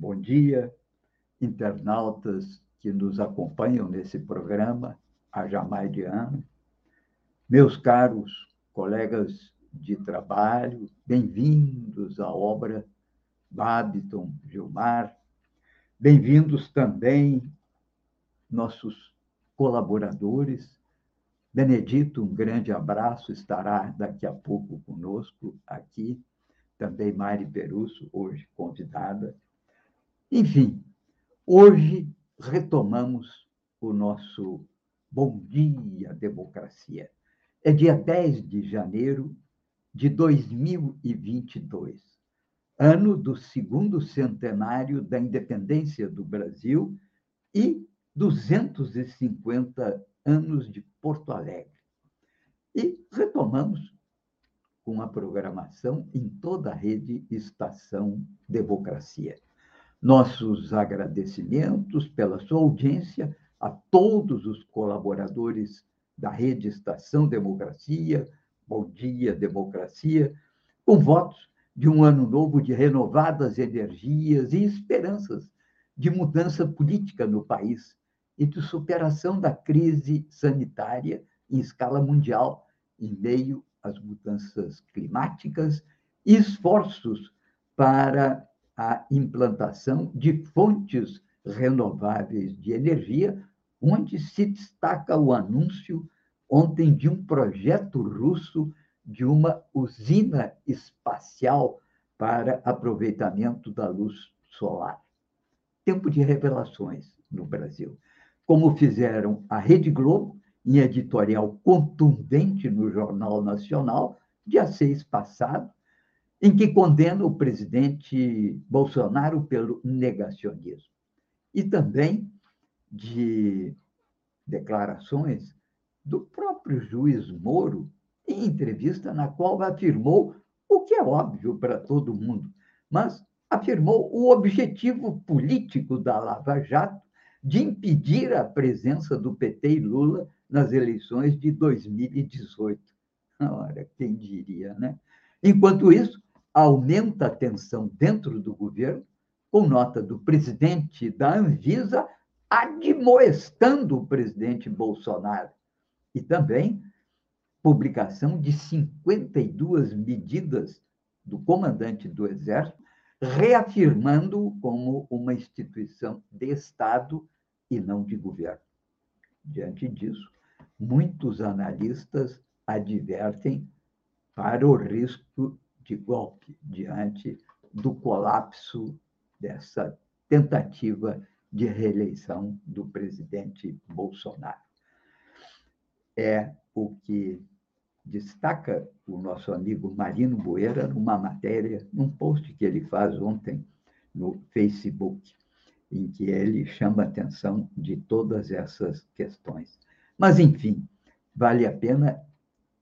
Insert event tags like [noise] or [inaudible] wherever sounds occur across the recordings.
Bom dia, internautas que nos acompanham nesse programa há já mais de ano. Meus caros colegas de trabalho, bem-vindos à obra Babiton Gilmar. Bem-vindos também nossos colaboradores. Benedito, um grande abraço, estará daqui a pouco conosco aqui. Também Mari Perusso, hoje convidada enfim, hoje retomamos o nosso Bom Dia Democracia. É dia 10 de janeiro de 2022, ano do segundo centenário da independência do Brasil e 250 anos de Porto Alegre. E retomamos com a programação em toda a rede Estação Democracia. Nossos agradecimentos pela sua audiência a todos os colaboradores da Rede Estação Democracia, Bom Dia Democracia, com votos de um ano novo de renovadas energias e esperanças de mudança política no país e de superação da crise sanitária em escala mundial, em meio às mudanças climáticas e esforços para a implantação de fontes renováveis de energia, onde se destaca o anúncio ontem de um projeto russo de uma usina espacial para aproveitamento da luz solar. Tempo de revelações no Brasil, como fizeram a Rede Globo em editorial contundente no Jornal Nacional, dia 6 passado, em que condena o presidente Bolsonaro pelo negacionismo. E também de declarações do próprio juiz Moro, em entrevista na qual afirmou o que é óbvio para todo mundo, mas afirmou o objetivo político da Lava Jato de impedir a presença do PT e Lula nas eleições de 2018. Ora, quem diria, né? Enquanto isso, aumenta a tensão dentro do governo, com nota do presidente da Anvisa admoestando o presidente Bolsonaro. E também publicação de 52 medidas do comandante do Exército, reafirmando-o como uma instituição de Estado e não de governo. Diante disso, muitos analistas advertem para o risco de golpe diante do colapso dessa tentativa de reeleição do presidente Bolsonaro. É o que destaca o nosso amigo Marino Boeira numa matéria, num post que ele faz ontem no Facebook, em que ele chama atenção de todas essas questões. Mas, enfim, vale a pena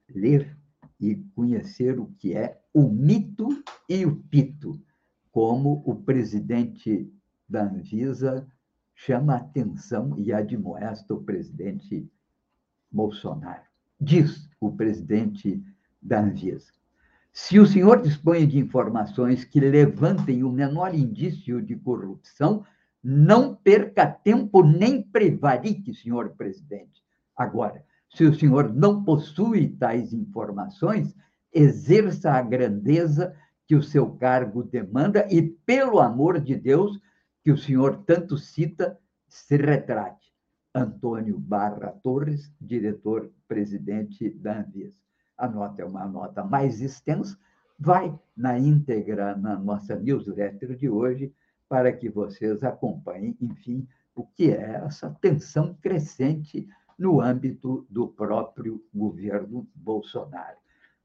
ler e conhecer o que é o mito e o pito, como o presidente da Anvisa chama a atenção e admoesta o presidente Bolsonaro. Diz o presidente da Anvisa: se o senhor dispõe de informações que levantem o menor indício de corrupção, não perca tempo nem prevarique, senhor presidente. Agora, se o senhor não possui tais informações, exerça a grandeza que o seu cargo demanda e, pelo amor de Deus, que o senhor tanto cita, se retrate. Antônio Barra Torres, diretor-presidente da Anvisa. A nota é uma nota mais extensa, vai na íntegra na nossa newsletter de hoje, para que vocês acompanhem, enfim, o que é essa tensão crescente no âmbito do próprio governo Bolsonaro.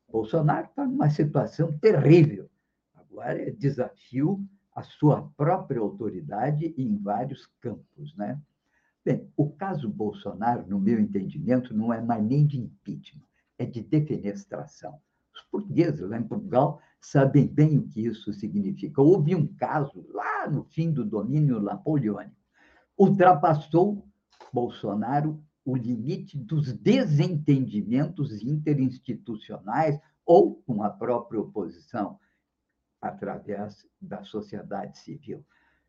Bolsonaro está numa situação terrível. Agora é desafio a sua própria autoridade em vários campos, né? Bem, o caso Bolsonaro, no meu entendimento, não é mais nem de impeachment, é de defenestração. Os portugueses lá em Portugal sabem bem o que isso significa. Houve um caso lá no fim do domínio napoleônico. Ultrapassou Bolsonaro o limite dos desentendimentos interinstitucionais ou com a própria oposição, através da sociedade civil.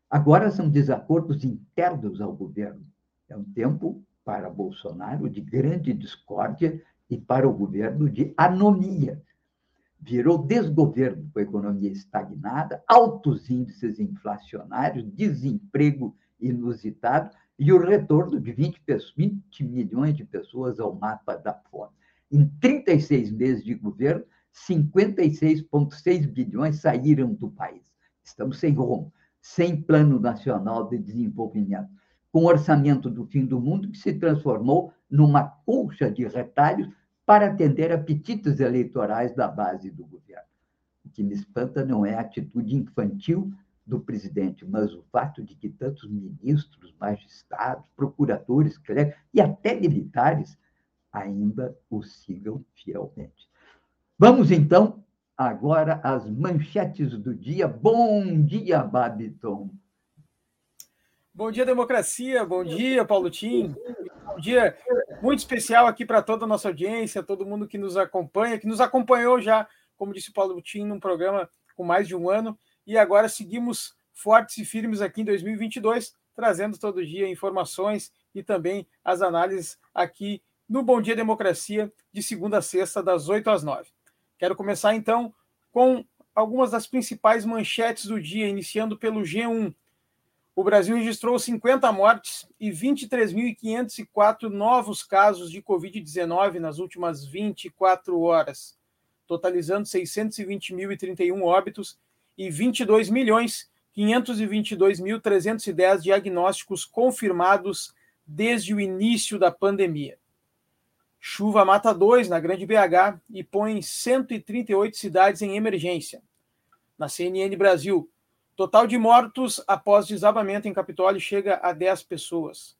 Agora são desacordos internos ao governo. É um tempo para Bolsonaro de grande discórdia e para o governo de anomia. Virou desgoverno com a economia estagnada, altos índices inflacionários, desemprego inusitado e o retorno de 20, 20 milhões de pessoas ao mapa da fome. Em 36 meses de governo, 56,6 bilhões saíram do país. Estamos sem rumo, sem plano nacional de desenvolvimento, com orçamento do fim do mundo que se transformou numa colcha de retalhos para atender apetites eleitorais da base do governo. O que me espanta não é a atitude infantil do presidente, mas o fato de que tantos ministros, magistrados, procuradores e até militares ainda o sigam fielmente. Vamos, então, agora às manchetes do dia. Bom dia, Babiton. Bom dia, democracia. Bom dia, Paulo Tim. Bom dia muito especial aqui para toda a nossa audiência, todo mundo que nos acompanha, que nos acompanhou já, como disse o Paulo Tim, num programa com mais de um ano. E agora seguimos fortes e firmes aqui em 2022, trazendo todo dia informações e também as análises aqui no Bom Dia Democracia, de segunda a sexta, das 8 às 9. Quero começar então com algumas das principais manchetes do dia, iniciando pelo G1. O Brasil registrou 50 mortes e 23.504 novos casos de Covid-19 nas últimas 24 horas, totalizando 620.031 óbitos e 22 milhões 522.310 diagnósticos confirmados desde o início da pandemia. Chuva mata dois na Grande BH e põe 138 cidades em emergência. Na CNN Brasil, total de mortos após desabamento em Capitólio chega a 10 pessoas.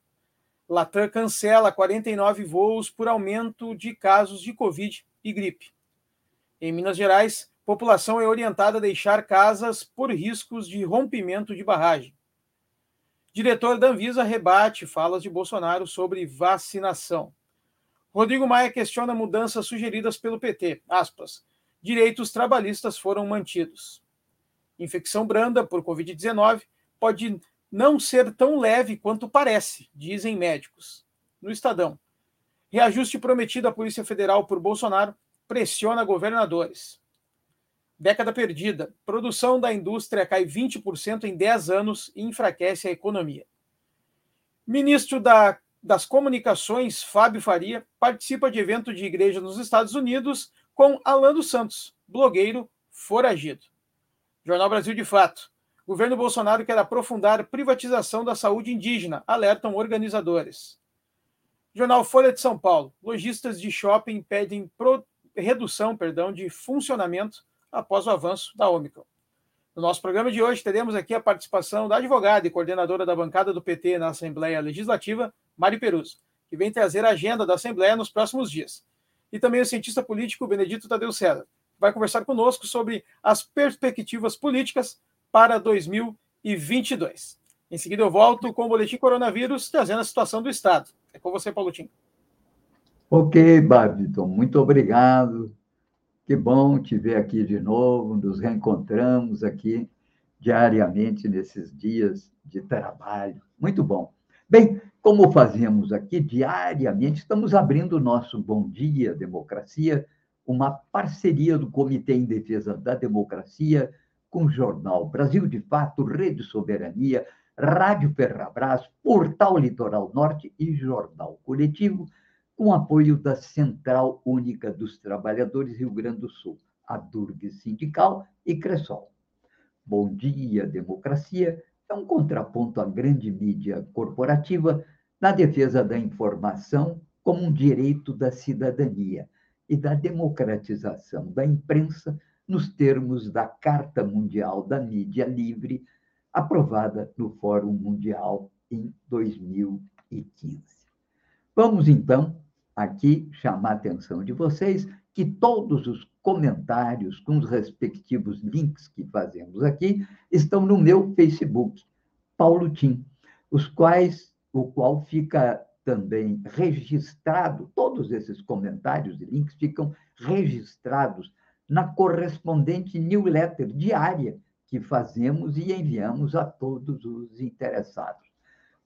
Latam cancela 49 voos por aumento de casos de Covid e gripe. Em Minas Gerais, população é orientada a deixar casas por riscos de rompimento de barragem. Diretor da Anvisa rebate falas de Bolsonaro sobre vacinação. Rodrigo Maia questiona mudanças sugeridas pelo PT. Aspas. Direitos trabalhistas foram mantidos. Infecção branda por Covid-19 pode não ser tão leve quanto parece, dizem médicos. No Estadão. Reajuste prometido à Polícia Federal por Bolsonaro pressiona governadores. Década perdida. Produção da indústria cai 20% em 10 anos e enfraquece a economia. Ministro da das Comunicações, Fábio Faria, participa de evento de igreja nos Estados Unidos com Alan dos Santos, blogueiro foragido. Jornal Brasil de Fato. Governo Bolsonaro quer aprofundar privatização da saúde indígena, alertam organizadores. Jornal Folha de São Paulo. Lojistas de shopping pedem pro... redução perdão, de funcionamento após o avanço da Omicron. No nosso programa de hoje, teremos aqui a participação da advogada e coordenadora da bancada do PT na Assembleia Legislativa, Mari Perus, que vem trazer a agenda da Assembleia nos próximos dias. E também o cientista político Benedito Tadeu César, que vai conversar conosco sobre as perspectivas políticas para 2022. Em seguida, eu volto com o Boletim Coronavírus, trazendo a situação do Estado. É com você, Paulo Tim. Ok, Babiton, muito obrigado que bom te ver aqui de novo, nos reencontramos aqui diariamente nesses dias de trabalho. Muito bom. Bem, como fazemos aqui diariamente, estamos abrindo o nosso Bom Dia Democracia, uma parceria do Comitê em Defesa da Democracia com o jornal Brasil de Fato, Rede Soberania, Rádio Ferrabras, Portal Litoral Norte e Jornal Coletivo com apoio da Central Única dos Trabalhadores Rio Grande do Sul, a Durg Sindical e Cressol. Bom Dia Democracia é um contraponto à grande mídia corporativa na defesa da informação como um direito da cidadania e da democratização da imprensa nos termos da Carta Mundial da Mídia Livre, aprovada no Fórum Mundial em 2015. Vamos, então, aqui chamar a atenção de vocês que todos os comentários com os respectivos links que fazemos aqui estão no meu Facebook, Paulo Tim, os quais, o qual fica também registrado, todos esses comentários e links ficam registrados na correspondente newsletter diária que fazemos e enviamos a todos os interessados.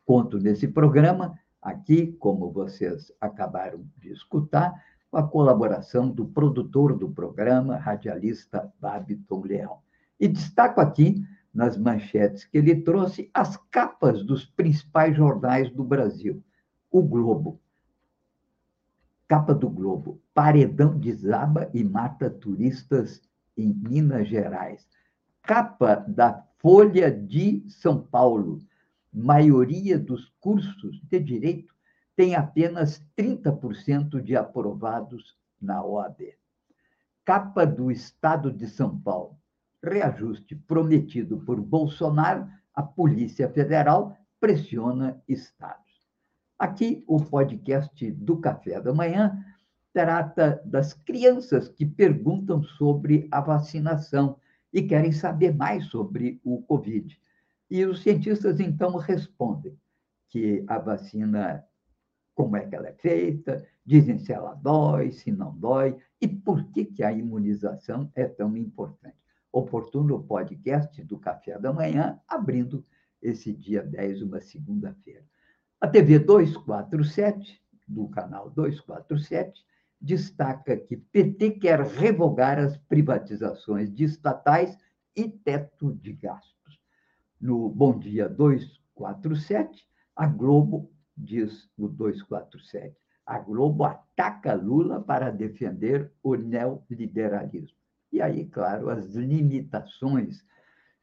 Conto nesse programa, aqui, como vocês acabaram de escutar, com a colaboração do produtor do programa, radialista Babiton Leão. E destaco aqui, nas manchetes que ele trouxe, as capas dos principais jornais do Brasil. O Globo. Capa do Globo. Paredão desaba e mata turistas em Minas Gerais. Capa da Folha de São Paulo. Maioria dos cursos de direito tem apenas 30% de aprovados na OAB. Capa do Estado de São Paulo. Reajuste prometido por Bolsonaro, a Polícia Federal pressiona estados. Aqui, o podcast do Café da Manhã trata das crianças que perguntam sobre a vacinação e querem saber mais sobre o Covid. E os cientistas, então, respondem que a vacina como é que ela é feita, dizem se ela dói, se não dói, e por que, que a imunização é tão importante. Oportuno podcast do Café da Manhã, abrindo esse dia 10, uma segunda-feira. A TV 247, do canal 247, destaca que PT quer revogar as privatizações de estatais e teto de gastos. No Bom Dia 247, a Globo diz o 247. A Globo ataca Lula para defender o neoliberalismo. E aí, claro, as limitações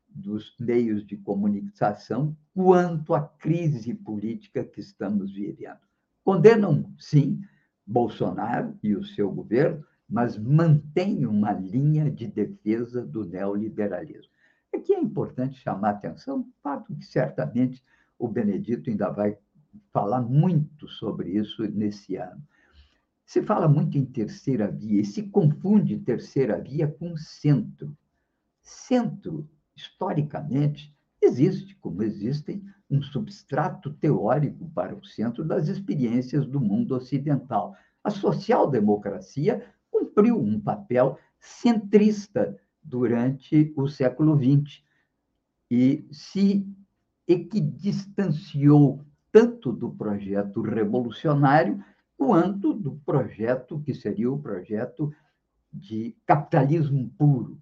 dos meios de comunicação quanto à crise política que estamos vivendo. Condenam, sim, Bolsonaro e o seu governo, mas mantêm uma linha de defesa do neoliberalismo. Aqui é importante chamar a atenção, fato que certamente o Benedito ainda vai falar muito sobre isso nesse ano. Se fala muito em terceira via e se confunde terceira via com centro. Centro, historicamente, existe, como existem um substrato teórico para o centro das experiências do mundo ocidental. A social-democracia cumpriu um papel centrista durante o século XX e se equidistanciou tanto do projeto revolucionário quanto do projeto que seria o projeto de capitalismo puro.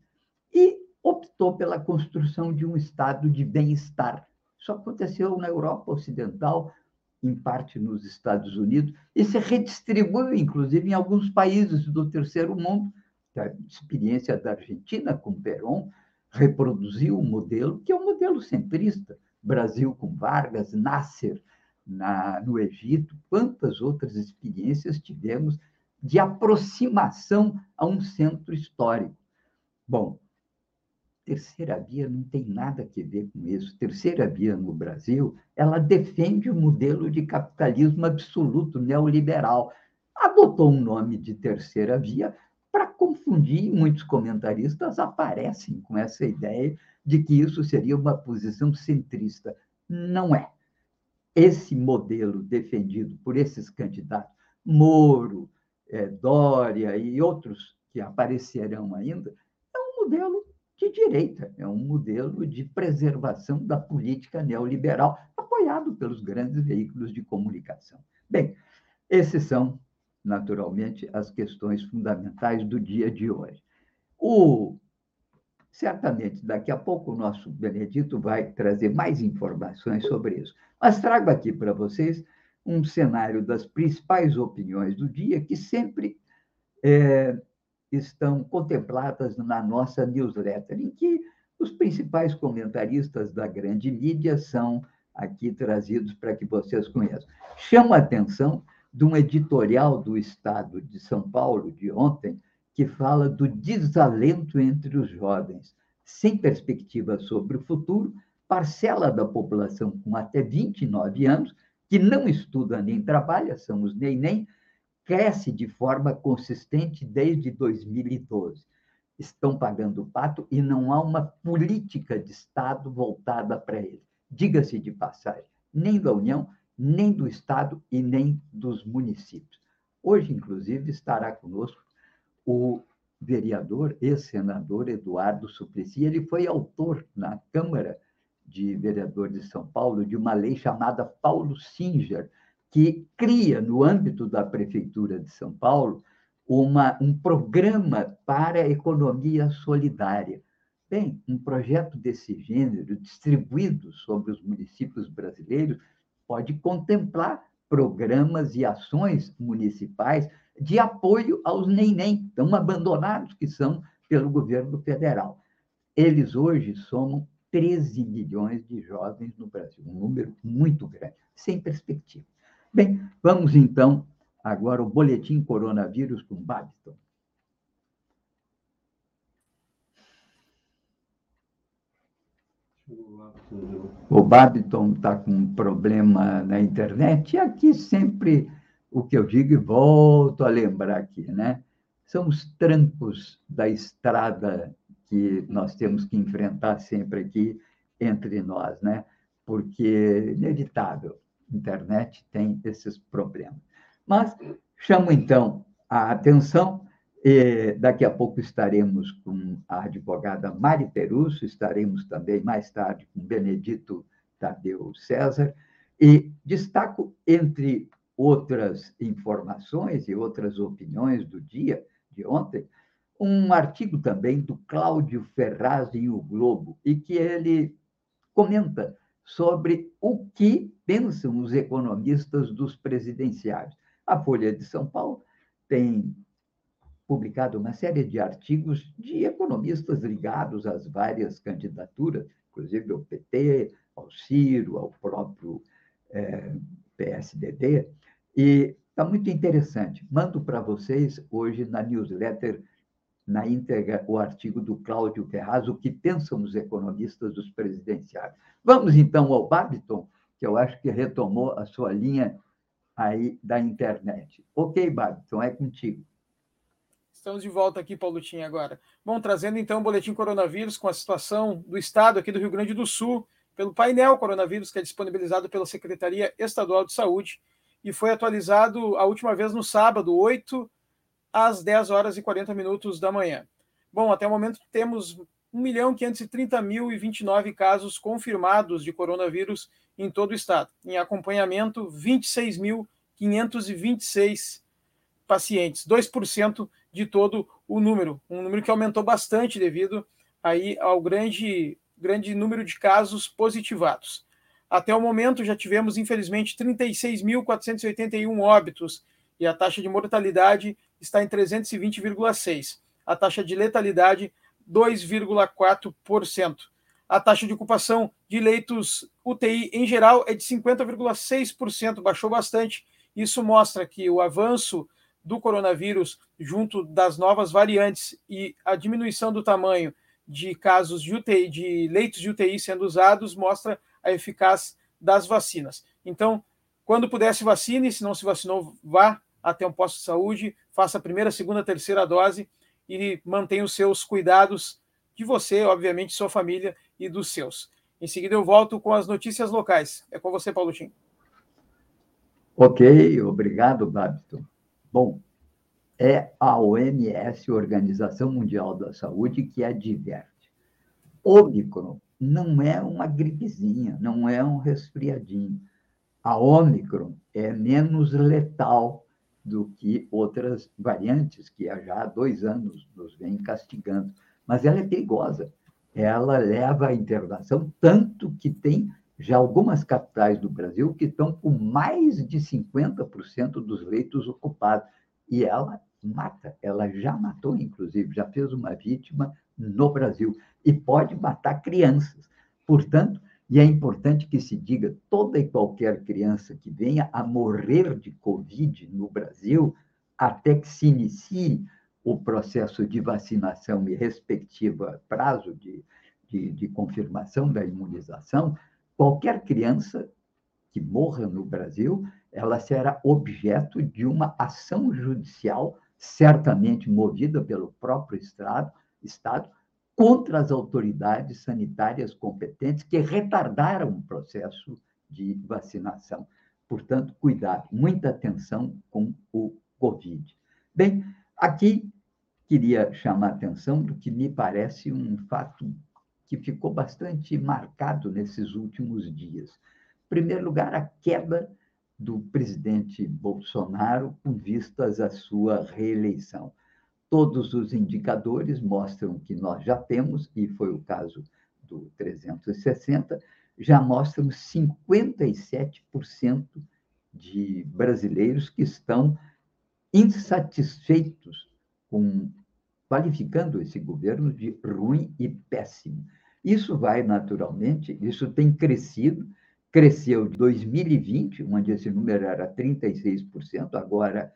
E optou pela construção de um estado de bem-estar. Isso aconteceu na Europa Ocidental, em parte nos Estados Unidos, e se redistribuiu, inclusive, em alguns países do terceiro mundo. A experiência da Argentina com Perón reproduziu um modelo que é um modelo centrista. Brasil com Vargas, Nasser, na, no Egito, quantas outras experiências tivemos de aproximação a um centro histórico. Bom, terceira via não tem nada a ver com isso. Terceira via no Brasil, ela defende o modelo de capitalismo absoluto neoliberal. Adotou um nome de terceira via para confundir, muitos comentaristas aparecem com essa ideia de que isso seria uma posição centrista. Não é esse modelo defendido por esses candidatos, Moro, é, Dória e outros que aparecerão ainda, é um modelo de direita, é um modelo de preservação da política neoliberal, apoiado pelos grandes veículos de comunicação. Bem, esses são, naturalmente, as questões fundamentais do dia de hoje. O Certamente, daqui a pouco o nosso Benedito vai trazer mais informações sobre isso. Mas trago aqui para vocês um cenário das principais opiniões do dia que sempre é, estão contempladas na nossa newsletter, em que os principais comentaristas da grande mídia são aqui trazidos para que vocês conheçam. Chamo a atenção de um editorial do Estado de São Paulo de ontem, que fala do desalento entre os jovens, sem perspectiva sobre o futuro, parcela da população com até 29 anos, que não estuda nem trabalha, são os nem-nem, cresce de forma consistente desde 2012. Estão pagando o pato e não há uma política de Estado voltada para ele. Diga-se de passagem, nem da União, nem do Estado e nem dos municípios. Hoje, inclusive, estará conosco o vereador, ex-senador Eduardo Suplicy. Ele foi autor na Câmara de Vereadores de São Paulo de uma lei chamada Paulo Singer, que cria, no âmbito da Prefeitura de São Paulo, uma, um programa para a economia solidária. Bem, um projeto desse gênero, distribuído sobre os municípios brasileiros, pode contemplar programas e ações municipais de apoio aos nem-nem, tão abandonados que são pelo governo federal. Eles hoje somam 13 milhões de jovens no Brasil, um número muito grande, sem perspectiva. Bem, vamos então agora ao boletim coronavírus com Babiton. O Babiton está com um problema na internet, e aqui sempre o que eu digo e volto a lembrar aqui, né? São os trancos da estrada que nós temos que enfrentar sempre aqui entre nós, né? Porque inevitável, a internet tem esses problemas. Mas chamo então a atenção, e daqui a pouco estaremos com a advogada Mari Perusso, estaremos também mais tarde com Benedito Tadeu César, e destaco, entre outras informações e outras opiniões do dia de ontem, um artigo também do Cláudio Ferraz em O Globo, e que ele comenta sobre o que pensam os economistas dos presidenciários. A Folha de São Paulo tem publicado uma série de artigos de economistas ligados às várias candidaturas, inclusive ao PT, ao Ciro, ao próprio é, PSDB, e está muito interessante. Mando para vocês hoje na newsletter na íntegra o artigo do Cláudio Ferraz, o que pensam os economistas dos presidenciários. Vamos então ao Babiton, que eu acho que retomou a sua linha aí da internet. Ok, Babiton, é contigo. Estamos de volta aqui, Paulutinho, agora. Bom, trazendo então o boletim coronavírus com a situação do estado aqui do Rio Grande do Sul, pelo painel coronavírus que é disponibilizado pela Secretaria Estadual de Saúde e foi atualizado a última vez no sábado, 8 às 10 horas e 40 minutos da manhã. Bom, até o momento temos 1.530.029 casos confirmados de coronavírus em todo o estado. Em acompanhamento, 26.526 pacientes, 2% de todo o número, um número que aumentou bastante devido aí ao grande, grande número de casos positivados. Até o momento já tivemos, infelizmente, 36.481 óbitos e a taxa de mortalidade está em 320,6. A taxa de letalidade 2,4%. A taxa de ocupação de leitos UTI em geral é de 50,6%, baixou bastante. Isso mostra que o avanço do coronavírus junto das novas variantes e a diminuição do tamanho de casos de UTI, de leitos de UTI sendo usados, mostra a eficácia das vacinas. Então, quando puder se vacine, se não se vacinou, vá até um posto de saúde, faça a primeira, segunda, terceira dose e mantenha os seus cuidados de você, obviamente, sua família e dos seus. Em seguida, eu volto com as notícias locais. É com você, Paulo Tim. Ok, obrigado, Babito. Bom, é a OMS, Organização Mundial da Saúde, que adverte. Ômicron não é uma gripezinha, não é um resfriadinho. A Ômicron é menos letal do que outras variantes que já há dois anos nos vêm castigando. Mas ela é perigosa. Ela leva à internação, tanto que tem já algumas capitais do Brasil que estão com mais de 50% dos leitos ocupados. E ela mata, ela já matou, inclusive, já fez uma vítima no Brasil e pode matar crianças. Portanto, e é importante que se diga: toda e qualquer criança que venha a morrer de Covid no Brasil, até que se inicie o processo de vacinação e respectiva prazo de, de, de confirmação da imunização, qualquer criança que morra no Brasil, ela será objeto de uma ação judicial, certamente movida pelo próprio Estado, Estado contra as autoridades sanitárias competentes que retardaram o processo de vacinação. Portanto, cuidado, muita atenção com o Covid. Bem, aqui queria chamar a atenção do que me parece um fato que ficou bastante marcado nesses últimos dias. Em primeiro lugar, a queda do presidente Bolsonaro com vistas à sua reeleição. Todos os indicadores mostram que nós já temos, e foi o caso do 360, já mostram 57% de brasileiros que estão insatisfeitos com qualificando esse governo de ruim e péssimo. Isso vai naturalmente, isso tem crescido, cresceu em 2020, onde esse número era 36%, agora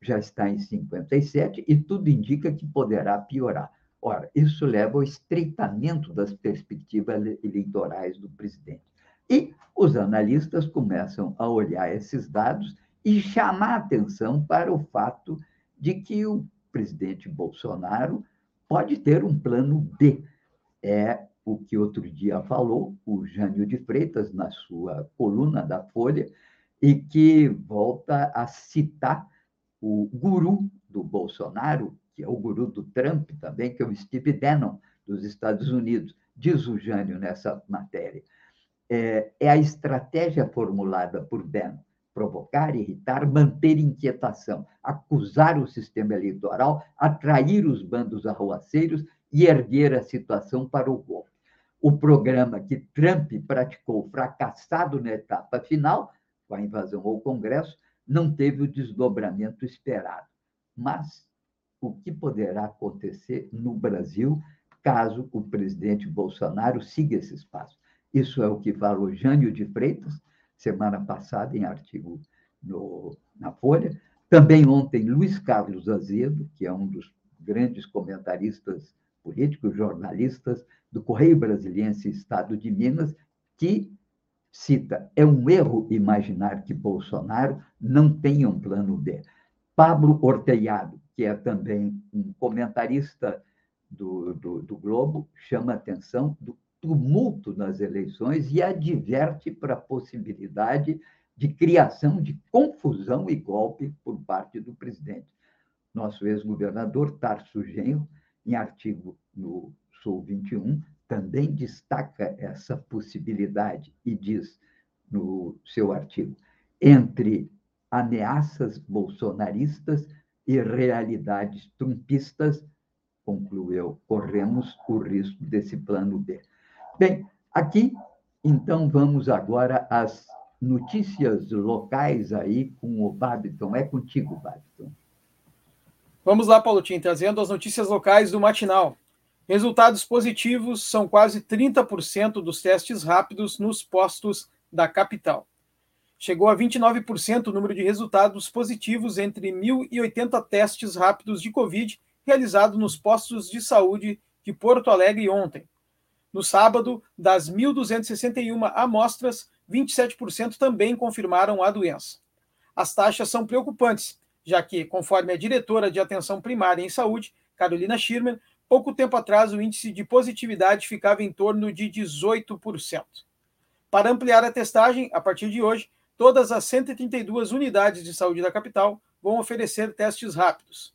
já está em 57%, e tudo indica que poderá piorar. Ora, isso leva ao estreitamento das perspectivas eleitorais do presidente. E os analistas começam a olhar esses dados e chamar atenção para o fato de que o presidente Bolsonaro pode ter um plano B. É o que outro dia falou o Jânio de Freitas na sua coluna da Folha, e que volta a citar o guru do Bolsonaro, que é o guru do Trump também, que é o Steve Bannon, dos Estados Unidos. Diz o Jânio nessa matéria. É, é a estratégia formulada por Bannon provocar, irritar, manter inquietação, acusar o sistema eleitoral, atrair os bandos arruaceiros e erguer a situação para o golpe. O programa que Trump praticou, fracassado na etapa final, com a invasão ao Congresso, não teve o desdobramento esperado. Mas o que poderá acontecer no Brasil caso o presidente Bolsonaro siga esse espaço. Isso é o que falou Jânio de Freitas, semana passada, em artigo no, na Folha. Também ontem, Luiz Carlos Azedo, que é um dos grandes comentaristas políticos, jornalistas do Correio Brasiliense Estado de Minas, que cita: é um erro imaginar que Bolsonaro não tenha um plano B. Pablo Orteiado, que é também um comentarista do, do, do Globo, chama a atenção do tumulto nas eleições e adverte para a possibilidade de criação de confusão e golpe por parte do presidente. Nosso ex-governador Tarso Genro, em artigo no Sul 21, também destaca essa possibilidade e diz no seu artigo: entre ameaças bolsonaristas e realidades trumpistas, concluiu, corremos o risco desse plano B. Bem, aqui, então, vamos agora às notícias locais aí com o Babiton. É contigo, Babiton. Vamos lá, Paulo Tim, trazendo as notícias locais do matinal. Resultados positivos são quase 30% dos testes rápidos nos postos da capital chegou a 29% o número de resultados positivos entre 1.080 testes rápidos de Covid realizados nos postos de saúde de Porto Alegre ontem. No sábado, das 1.261 amostras, 27% também confirmaram a doença. As taxas são preocupantes, já que, conforme a diretora de atenção primária em saúde, Carolina Schirmer, pouco tempo atrás o índice de positividade ficava em torno de 18%. Para ampliar a testagem, a partir de hoje, Todas as 132 unidades de saúde da capital vão oferecer testes rápidos.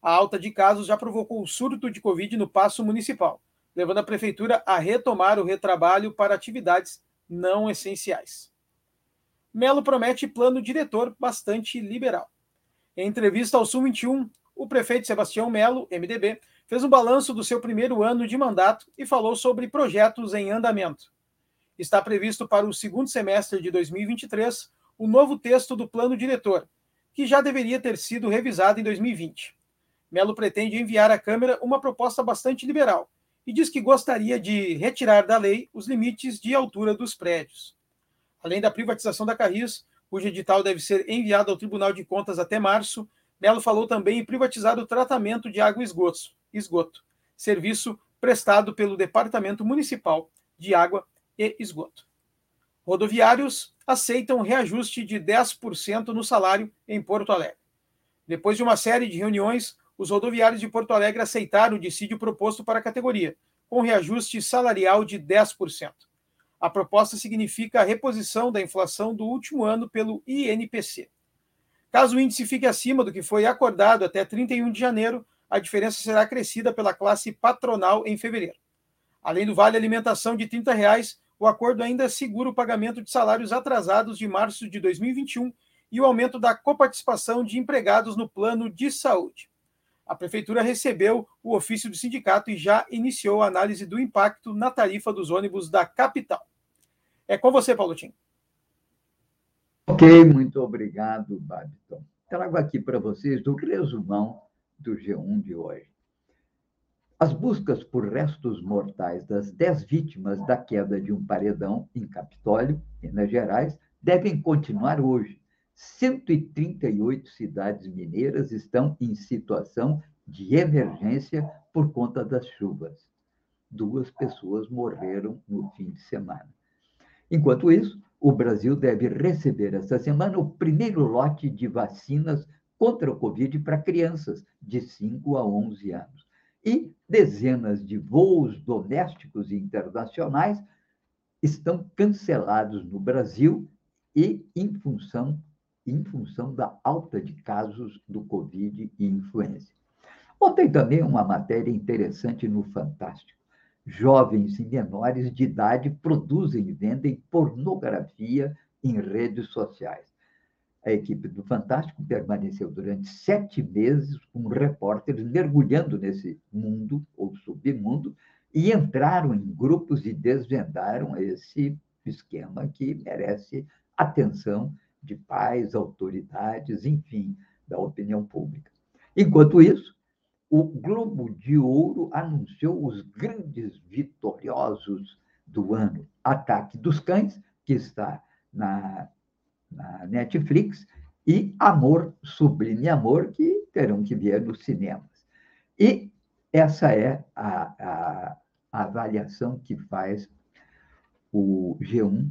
A alta de casos já provocou o surto de Covid no Paço Municipal, levando a Prefeitura a retomar o retrabalho para atividades não essenciais. Melo promete plano diretor bastante liberal. Em entrevista ao Sul 21, o prefeito Sebastião Melo, MDB, fez um balanço do seu primeiro ano de mandato e falou sobre projetos em andamento está previsto para o segundo semestre de 2023 o novo texto do plano diretor, que já deveria ter sido revisado em 2020. Melo pretende enviar à Câmara uma proposta bastante liberal e diz que gostaria de retirar da lei os limites de altura dos prédios. Além da privatização da Carris, cujo edital deve ser enviado ao Tribunal de Contas até março, Melo falou também em privatizar o tratamento de água e esgoto, esgoto, serviço prestado pelo Departamento Municipal de Água e Esgoto. Rodoviários aceitam reajuste de 10% no salário em Porto Alegre. Depois de uma série de reuniões, os rodoviários de Porto Alegre aceitaram o dissídio proposto para a categoria, com reajuste salarial de 10%. A proposta significa a reposição da inflação do último ano pelo INPC. Caso o índice fique acima do que foi acordado até 31 de janeiro, a diferença será acrescida pela classe patronal em fevereiro. Além do vale alimentação de 30 reais, o acordo ainda segura o pagamento de salários atrasados de março de 2021 e o aumento da coparticipação de empregados no plano de saúde. A prefeitura recebeu o ofício do sindicato e já iniciou a análise do impacto na tarifa dos ônibus da capital. É com você, Paulo Tim. Ok, muito obrigado, Babiton. Trago aqui para vocês o resumão do G1 de hoje. As buscas por restos mortais das dez vítimas da queda de um paredão em Capitólio, Minas Gerais, devem continuar hoje. 138 cidades mineiras estão em situação de emergência por conta das chuvas. Duas pessoas morreram no fim de semana. Enquanto isso, o Brasil deve receber esta semana o primeiro lote de vacinas contra o Covid para crianças de 5 a 11 anos. E dezenas de voos domésticos e internacionais estão cancelados no Brasil e em função, em função da alta de casos do Covid e influenza. Ontem também uma matéria interessante no Fantástico jovens e menores de idade produzem e vendem pornografia em redes sociais. A equipe do Fantástico permaneceu durante sete meses com repórteres mergulhando nesse mundo ou submundo e entraram em grupos e desvendaram esse esquema que merece atenção de pais, autoridades, enfim, da opinião pública. Enquanto isso, o Globo de Ouro anunciou os grandes vitoriosos do ano. Ataque dos Cães, que está na, na Netflix, e Amor, Sublime Amor, que terão que ver nos cinemas. E essa é a, a, a avaliação que faz o G1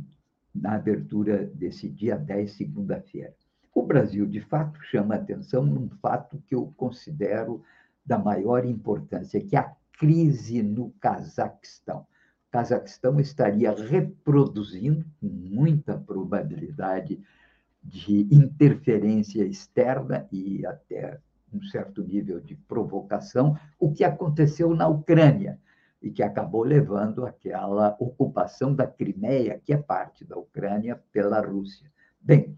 na abertura desse dia 10, segunda-feira. O Brasil, de fato, chama atenção num fato que eu considero da maior importância, que é a crise no Cazaquistão. O Cazaquistão estaria reproduzindo, com muita probabilidade de interferência externa e até um certo nível de provocação, o que aconteceu na Ucrânia e que acabou levando àquela ocupação da Crimeia, que é parte da Ucrânia, pela Rússia. Bem,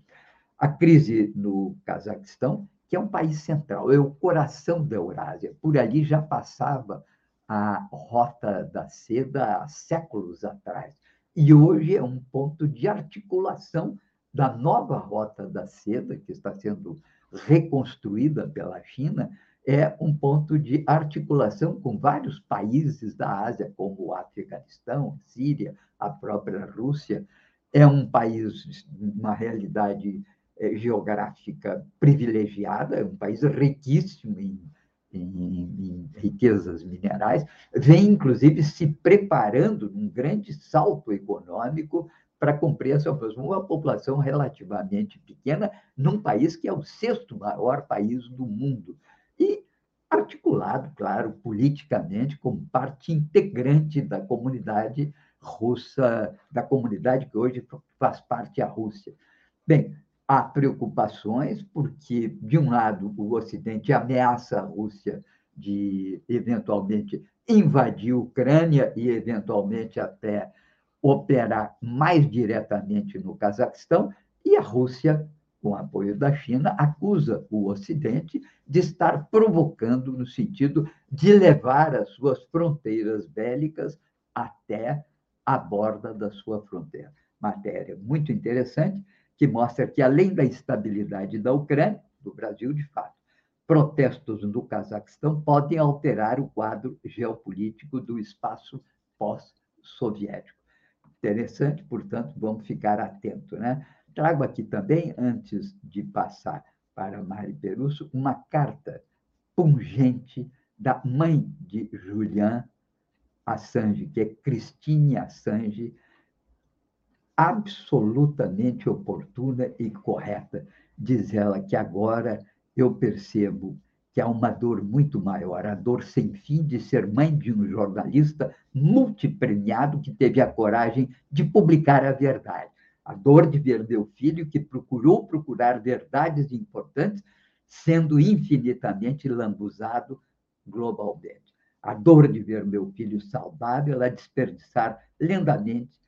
a crise no Cazaquistão que é um país central, é o coração da Eurásia. Por ali já passava a rota da seda há séculos atrás. E hoje é um ponto de articulação da nova rota da seda, que está sendo reconstruída pela China, é um ponto de articulação com vários países da Ásia, como o Afeganistão, Síria, a própria Rússia. É um país, uma realidade geográfica privilegiada, é um país riquíssimo em, em, em, riquezas minerais, vem, inclusive, se preparando num grande salto econômico para cumprir essa função. Uma população relativamente pequena, num país que é o sexto maior país do mundo. E articulado, claro, politicamente, como parte integrante da comunidade russa, da comunidade que hoje faz parte a Rússia. Bem, há preocupações, porque, de um lado, o Ocidente ameaça a Rússia de, eventualmente, invadir a Ucrânia e, eventualmente, até operar mais diretamente no Cazaquistão, e a Rússia, com apoio da China, acusa o Ocidente de estar provocando no sentido de levar as suas fronteiras bélicas até a borda da sua fronteira. Matéria muito interessante que mostra que, além da instabilidade da Ucrânia, do Brasil, de fato, protestos no Cazaquistão podem alterar o quadro geopolítico do espaço pós-soviético. Interessante, portanto, vamos ficar atentos. Né? Trago aqui também, antes de passar para Mari Perusso uma carta pungente da mãe de Julian Assange, que é Christine Assange, absolutamente oportuna e correta. Diz ela que agora eu percebo que há uma dor muito maior, a dor sem fim de ser mãe de um jornalista multipremiado que teve a coragem de publicar a verdade. A dor de ver meu filho que procurou procurar verdades importantes, sendo infinitamente lambuzado globalmente. A dor de ver meu filho saudável a desperdiçar lentamente,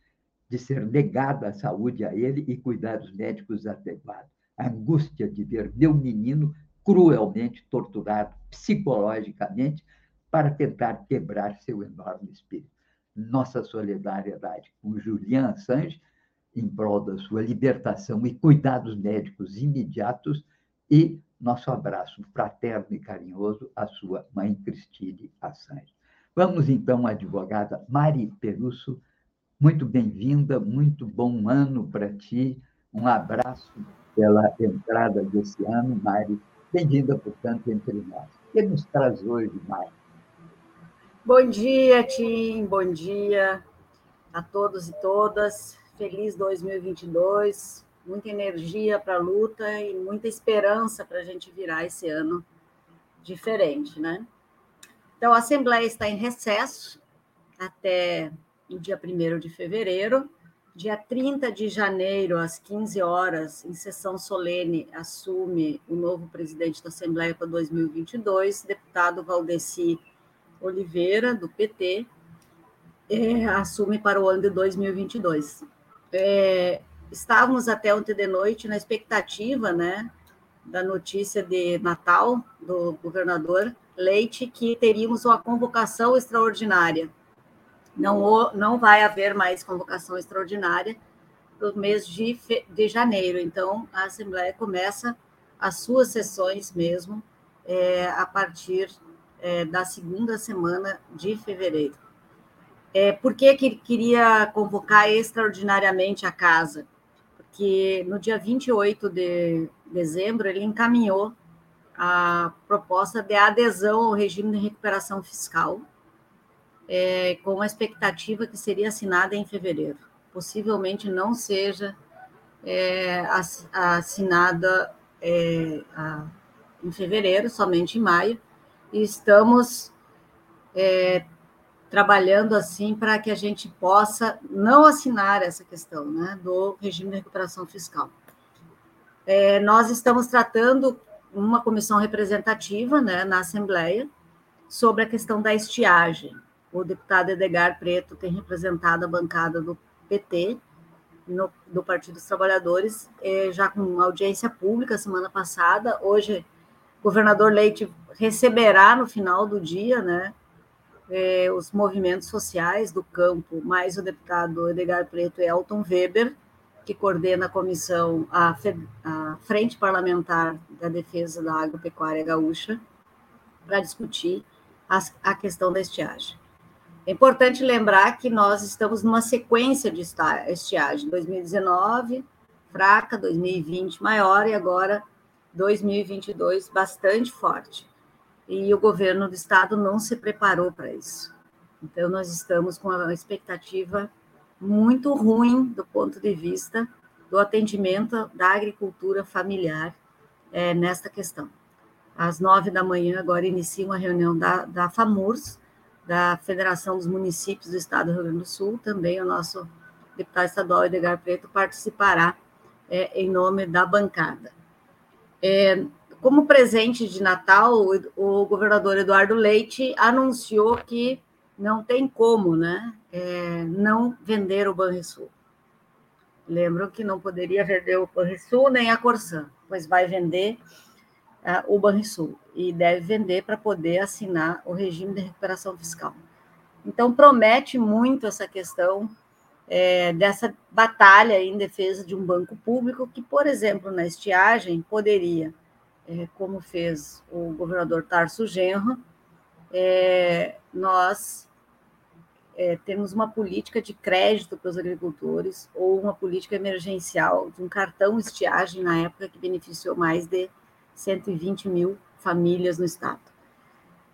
de ser negada a saúde a ele e cuidados médicos adequados. A angústia de ver meu menino cruelmente torturado psicologicamente para tentar quebrar seu enorme espírito. Nossa solidariedade com Julian Assange em prol da sua libertação e cuidados médicos imediatos e nosso abraço fraterno e carinhoso à sua mãe Cristine Assange. Vamos então, advogada Mari Perusso, muito bem-vinda, muito bom ano para ti, um abraço pela entrada desse ano, Mari, bem-vinda, portanto, entre nós. O que nos traz hoje, Mari? Bom dia, Tim, bom dia a todos e todas. Feliz 2022, muita energia para a luta e muita esperança para a gente virar esse ano diferente, né? Então, a Assembleia está em recesso até o dia 1 de fevereiro. Dia 30 de janeiro, às 15 horas, em sessão solene, assume o novo presidente da Assembleia para 2022, deputado Valdeci Oliveira, do PT, é, assume para o ano de 2022 é, estávamos até ontem de noite na expectativa, né, da notícia de Natal do governador Leite que teríamos uma convocação extraordinária. Não, não vai haver mais convocação extraordinária no mês de, de janeiro. Então, a Assembleia começa as suas sessões mesmo é, a partir é, da segunda semana de fevereiro. É, por que, que queria convocar extraordinariamente a casa? Porque no dia 28 de dezembro ele encaminhou a proposta de adesão ao regime de recuperação fiscal, é, com a expectativa que seria assinada em fevereiro. Possivelmente não seja é, assinada é, a, em fevereiro, somente em maio, e estamos é, trabalhando assim para que a gente possa não assinar essa questão né, do regime de recuperação fiscal. É, nós estamos tratando uma comissão representativa né, na Assembleia sobre a questão da estiagem. O deputado Edgar Preto tem representado a bancada do PT, no, do Partido dos Trabalhadores, é, já com audiência pública semana passada. Hoje, o governador Leite receberá no final do dia, né, é, os movimentos sociais do campo, mais o deputado Edgar Preto e Elton Weber, que coordena a comissão, a, a Frente Parlamentar da Defesa da Agropecuária Gaúcha, para discutir a questão da estiagem. É importante lembrar que nós estamos numa sequência de estiagem, 2019 fraca, 2020 maior e agora 2022 bastante forte e o governo do estado não se preparou para isso. Então, nós estamos com uma expectativa muito ruim do ponto de vista do atendimento da agricultura familiar é, nesta questão. Às nove da manhã, agora inicia uma reunião da, da FAMURS, da Federação dos Municípios do Estado do Rio Grande do Sul, também o nosso deputado estadual Edgar Preto participará é, em nome da bancada. É, como presente de Natal, o, governador Eduardo Leite anunciou que não tem como né, é, não vender o Banrisul. Lembram que não poderia vender o Banrisul nem a Corsã, pois vai vender o Banrisul e deve vender para poder assinar o regime de recuperação fiscal. Então, promete muito essa questão é, dessa batalha em defesa de um banco público que, por exemplo, na estiagem, poderia é, como fez o governador Tarso Genro, é, nós é, temos uma política de crédito para os agricultores ou uma política emergencial de um cartão estiagem na época que beneficiou mais de 120 mil famílias no estado.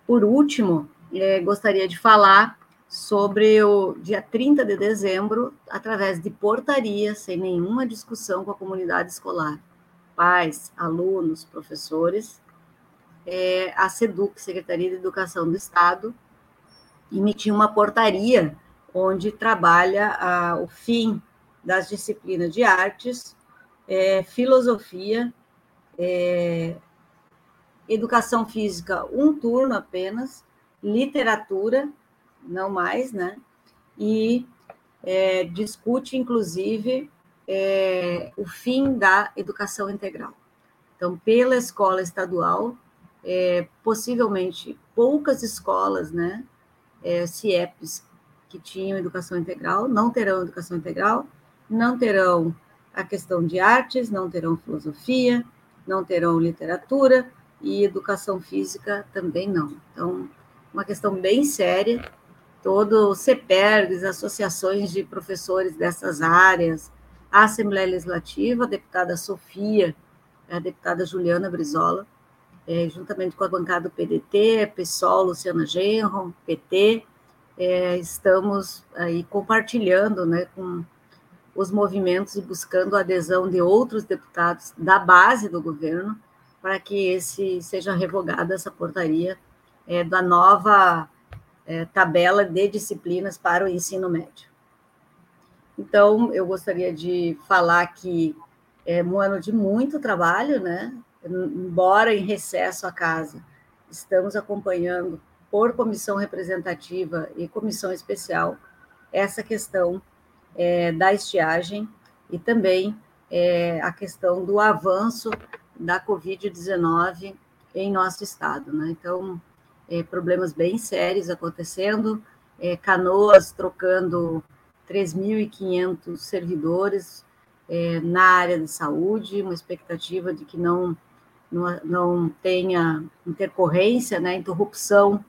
Por último, é, gostaria de falar sobre o dia 30 de dezembro, através de portaria, sem nenhuma discussão com a comunidade escolar, pais, alunos, professores, é, a SEDUC, Secretaria de Educação do Estado, emitiu uma portaria onde trabalha a, o fim das disciplinas de artes, é, filosofia, é, educação física, um turno apenas, literatura, não mais, né? E é, discute, inclusive, é, o fim da educação integral. Então, pela escola estadual, é, possivelmente poucas escolas, né, é, CIEPs, que tinham educação integral, não terão educação integral, não terão a questão de artes, não terão filosofia, não terão literatura e educação física também não. Então, uma questão bem séria. Todo o CEPERGS, associações de professores dessas áreas, a Assembleia Legislativa, a deputada Sofia, a deputada Juliana Brizola, é, juntamente com a bancada do PDT, PSOL, Luciana Genro, PT, é, estamos aí compartilhando né, com os movimentos e buscando a adesão de outros deputados da base do governo para que esse seja revogada essa portaria é, da nova é, tabela de disciplinas para o ensino médio. Então, eu gostaria de falar que é um ano de muito trabalho, né? Embora em recesso a casa, estamos acompanhando por comissão representativa e comissão especial, essa questão é, da estiagem e também é, a questão do avanço da Covid-19 em nosso estado. Né? Então, é, problemas bem sérios acontecendo, é, Canoas trocando 3.500 servidores é, na área de saúde, uma expectativa de que não, não, não tenha intercorrência, né, interrupção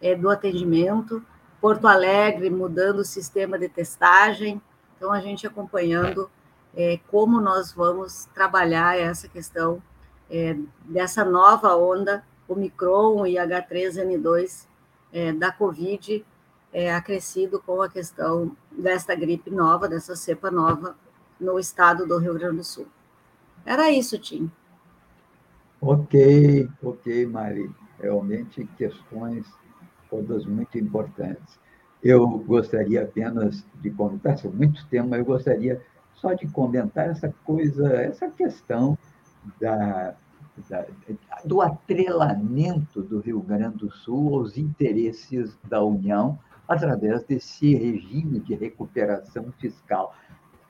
é, do atendimento, Porto Alegre mudando o sistema de testagem, então a gente acompanhando é, como nós vamos trabalhar essa questão é, dessa nova onda Omicron e H3N2 é, da Covid, é, acrescido com a questão desta gripe nova, dessa cepa nova no estado do Rio Grande do Sul. Era isso, Tim. Ok, ok, Mari. Realmente questões todas muito importantes. Eu gostaria apenas de comentar, são muitos temas, eu gostaria só de comentar essa coisa, essa questão da, da, do atrelamento do Rio Grande do Sul aos interesses da União através desse regime de recuperação fiscal.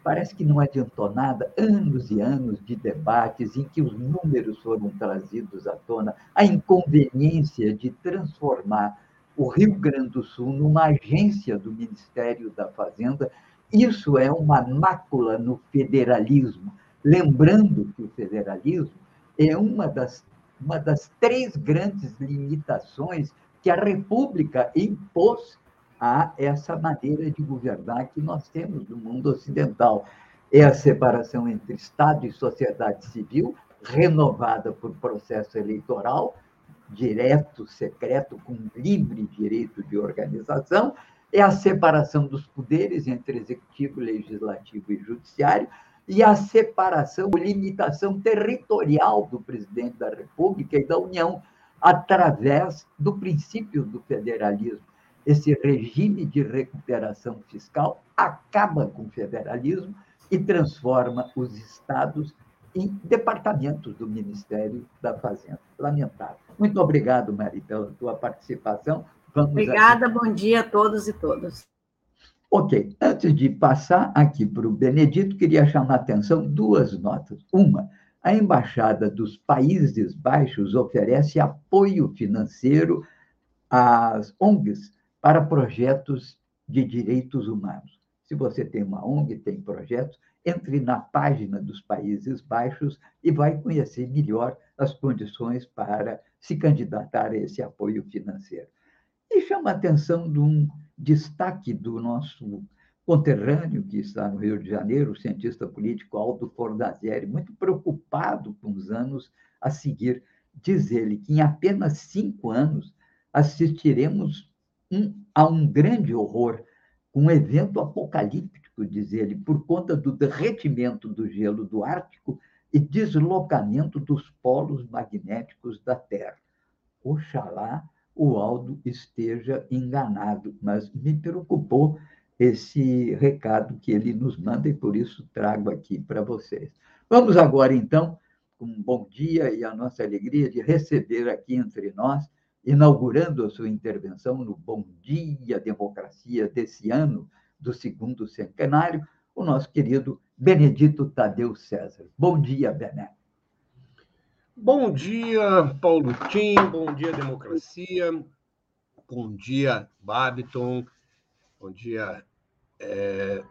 Parece que não adiantou nada, anos e anos de debates em que os números foram trazidos à tona, a inconveniência de transformar o Rio Grande do Sul numa agência do Ministério da Fazenda. Isso é uma mácula no federalismo. Lembrando que o federalismo é uma das, uma das três grandes limitações que a República impôs a essa maneira de governar que nós temos no mundo ocidental. É a separação entre Estado e sociedade civil, renovada por processo eleitoral, direto, secreto, com livre direito de organização, é a separação dos poderes entre executivo, legislativo e judiciário, e a separação, limitação territorial do presidente da República e da União, através do princípio do federalismo. Esse regime de recuperação fiscal acaba com o federalismo e transforma os estados em departamentos do Ministério da Fazenda. Lamentável. Muito obrigado, Mari, pela tua participação. Vamos Obrigada, aqui. bom dia a todos e todas. Ok, antes de passar aqui para o Benedito, queria chamar a atenção duas notas. Uma, a Embaixada dos Países Baixos oferece apoio financeiro às ONGs para projetos de direitos humanos. Se você tem uma ONG, tem projetos, entre na página dos Países Baixos e vai conhecer melhor as condições para se candidatar a esse apoio financeiro. E chama a atenção de um destaque do nosso conterrâneo que está no Rio de Janeiro, o cientista político Aldo Fornazieri, muito preocupado com os anos a seguir, diz ele que em apenas cinco anos assistiremos um, a um grande horror, um evento apocalíptico, diz ele, por conta do derretimento do gelo do Ártico e deslocamento dos polos magnéticos da Terra. Oxalá o Aldo esteja enganado, mas me preocupou esse recado que ele nos manda e por isso trago aqui para vocês. Vamos agora, então, com um bom dia e a nossa alegria de receber aqui entre nós, inaugurando a sua intervenção no Bom Dia Democracia desse ano, do segundo centenário, o nosso querido Benedito Tadeu César. Bom dia, Bené. Bom dia, Paulo Tim, bom dia, democracia, bom dia, Babiton, bom dia, é,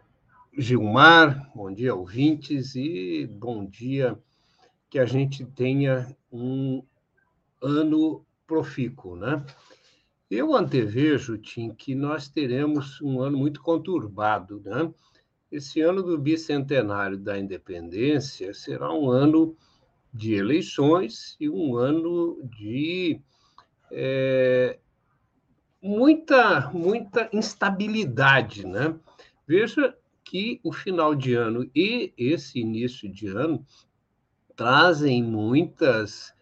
Gilmar, bom dia, ouvintes, e bom dia, que a gente tenha um ano profícuo, né? Eu antevejo, Tim, que nós teremos um ano muito conturbado, né? Esse ano do bicentenário da independência será um ano de eleições e um ano de é, muita, muita instabilidade. Né? Veja que o final de ano e esse início de ano trazem muitas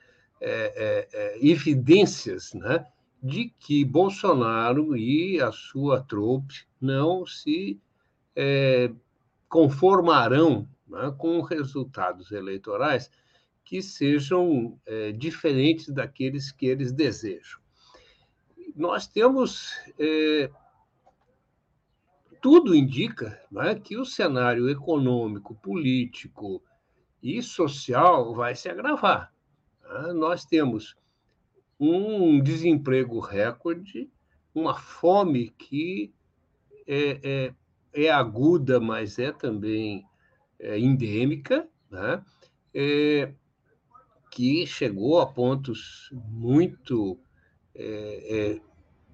é, é, é evidências né, de que Bolsonaro e a sua trupe não se é, conformarão né, com resultados eleitorais que sejam é, diferentes daqueles que eles desejam. Nós temos. É, tudo indica né, que o cenário econômico, político e social vai se agravar. Né? Nós temos um desemprego recorde, uma fome que é, é, é aguda, mas é também é, endêmica, né? É, que chegou a pontos muito é, é,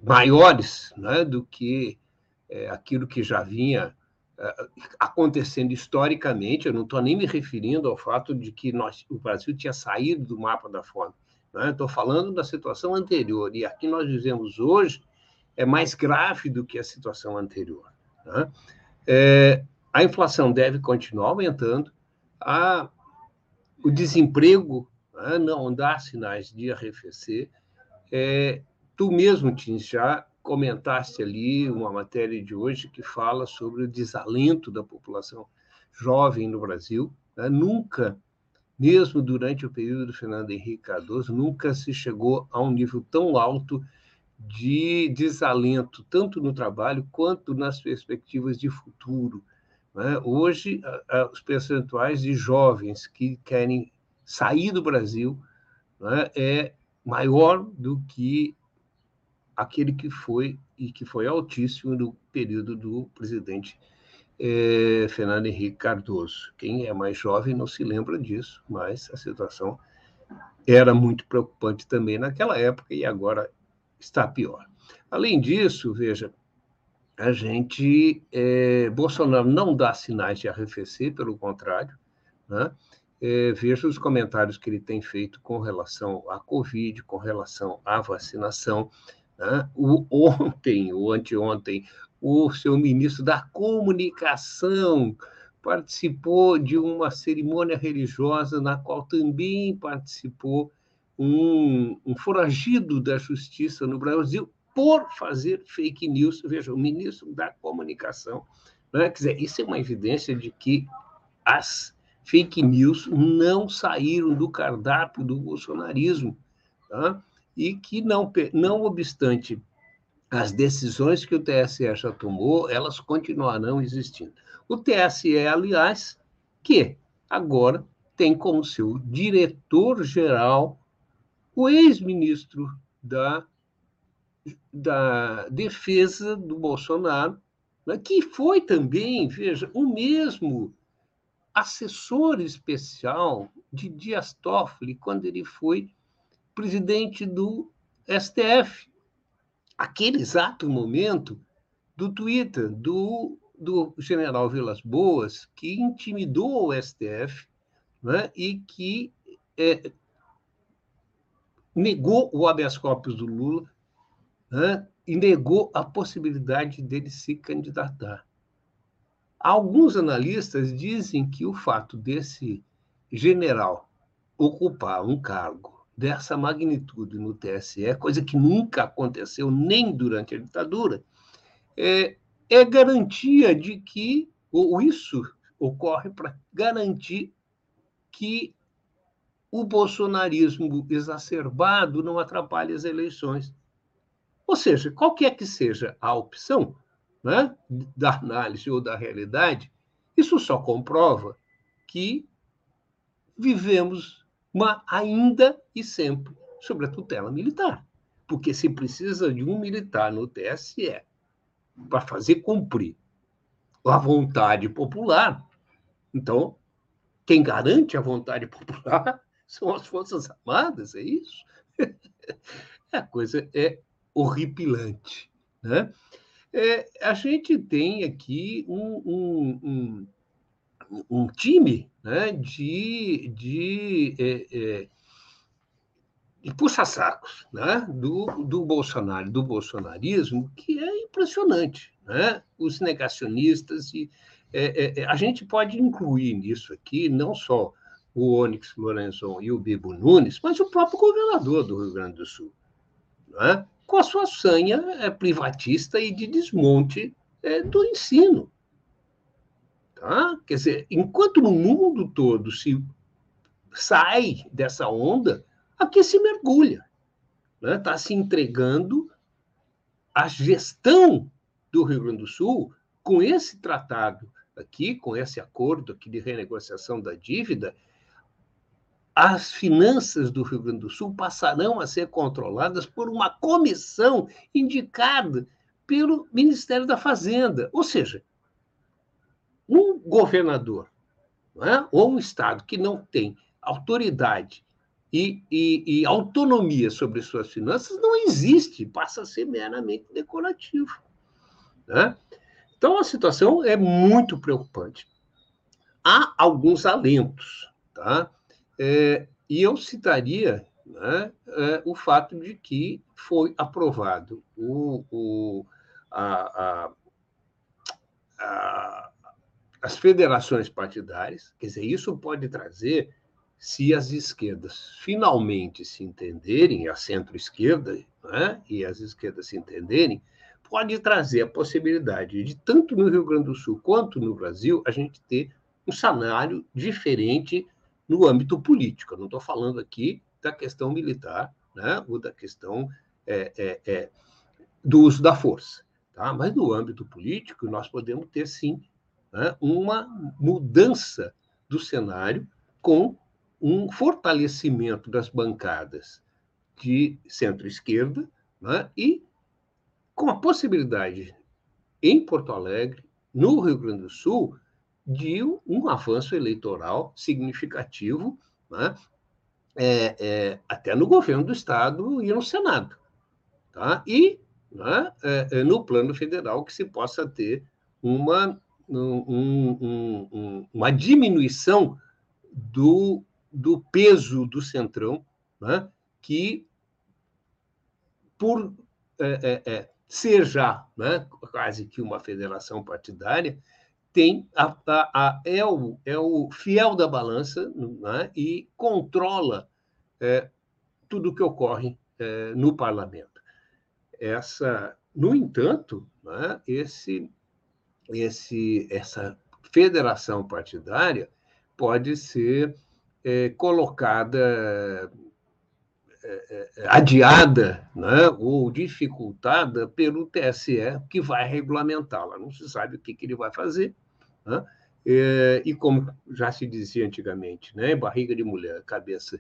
maiores né, do que aquilo que já vinha acontecendo historicamente. Eu não estou nem me referindo ao fato de que nós, o Brasil tinha saído do mapa da fome. Estou né? falando da situação anterior. E aqui nós dizemos hoje é mais grave do que a situação anterior. Né? É, a inflação deve continuar aumentando, a, o desemprego né, não dá sinais de arrefecer. É, tu mesmo, Tim, já comentaste ali uma matéria de hoje que fala sobre o desalento da população jovem no Brasil. Né? Nunca, mesmo durante o período do Fernando Henrique Cardoso, nunca se chegou a um nível tão alto de desalento, tanto no trabalho quanto nas perspectivas de futuro. Né? Hoje, os percentuais de jovens que querem sair do Brasil né, é maior do que aquele que foi e que foi altíssimo no período do presidente é, Fernando Henrique Cardoso. Quem é mais jovem não se lembra disso, mas a situação era muito preocupante também naquela época e agora está pior. Além disso, veja, a gente é, Bolsonaro não dá sinais de arrefecer, pelo contrário, né? é, veja os comentários que ele tem feito com relação à Covid, com relação à vacinação. Né? O, ontem, ou anteontem, o seu ministro da Comunicação participou de uma cerimônia religiosa na qual também participou um, um foragido da justiça no Brasil por fazer fake news. Veja, o ministro da Comunicação. Né? Quer dizer, isso é uma evidência de que as fake news não saíram do cardápio do bolsonarismo, tá? e que, não, não obstante as decisões que o TSE já tomou, elas continuarão existindo. O TSE, aliás, que agora tem como seu diretor-geral o ex-ministro da, da Defesa do Bolsonaro, né, que foi também, veja, o mesmo assessor especial de Dias Toffoli quando ele foi presidente do STF. Aquele exato momento do Twitter do, do general Vilas Boas, que intimidou o STF né, e que é, negou o habeas corpus do Lula né, e negou a possibilidade dele se candidatar. Alguns analistas dizem que o fato desse general ocupar um cargo dessa magnitude no TSE, coisa que nunca aconteceu nem durante a ditadura, é, é garantia de que, ou isso ocorre para garantir que o bolsonarismo exacerbado não atrapalhe as eleições. Ou seja, qualquer que seja a opção né, da análise ou da realidade, isso só comprova que vivemos uma, ainda e sempre sobre a tutela militar. Porque se precisa de um militar no TSE para fazer cumprir a vontade popular, então quem garante a vontade [laughs] popular são as Forças Armadas, é isso? [laughs] a coisa é horripilante. Né? É, a gente tem aqui um, um, um, um time né, de, de, é, é, de puxa-sacos né, do, do Bolsonaro, do bolsonarismo, que é impressionante. Né? Os negacionistas, e é, é, é, a gente pode incluir nisso aqui não só o Onyx Lorenzon e o Bibo Nunes, mas o próprio governador do Rio Grande do Sul, né? com a sua sanha é, privatista e de desmonte do ensino. Tá? Quer dizer, enquanto no mundo todo se sai dessa onda, aqui se mergulha. Está né? Tá se entregando a gestão do Rio Grande do Sul com esse tratado aqui, com esse acordo aqui de renegociação da dívida, as finanças do Rio Grande do Sul passarão a ser controladas por uma comissão indicada pelo Ministério da Fazenda. Ou seja, um governador é? ou um Estado que não tem autoridade e, e, e, autonomia sobre suas finanças não existe, passa a ser meramente decorativo. Né? Então, a situação é muito preocupante. Há alguns alentos. Tá? É, e eu citaria né, é, o fato de que foi aprovado o, o, a, a, a, as federações partidárias, quer dizer, isso pode trazer, se as esquerdas finalmente se entenderem, a centro-esquerda né, e as esquerdas se entenderem, pode trazer a possibilidade de, tanto no Rio Grande do Sul quanto no Brasil, a gente ter um cenário diferente no âmbito político. Eu não estou falando aqui da questão militar, né, ou da questão é, é, é, do uso da força. Tá? Mas no âmbito político, nós podemos ter, sim, né, uma mudança do cenário com um fortalecimento das bancadas de centro-esquerda né, e com a possibilidade em Porto Alegre, no Rio Grande do Sul, de um avanço eleitoral significativo, né? é, é, até no governo do Estado e no Senado. Tá? E né, é, é no plano federal que se possa ter uma, um, um, um, uma diminuição do, do peso do centrão, né, que, por é, é, ser já né, quase que uma federação partidária, tem a, a, a, é, o, é o fiel da balança né, e controla é, tudo o que ocorre é, no parlamento. Essa, no entanto, né, esse, esse, essa federação partidária pode ser é, colocada é, é, adiada né, ou dificultada pelo TSE, que vai regulamentá-la. Não se sabe o que, que ele vai fazer, né? É, e como já se dizia antigamente, né? barriga de mulher, cabeça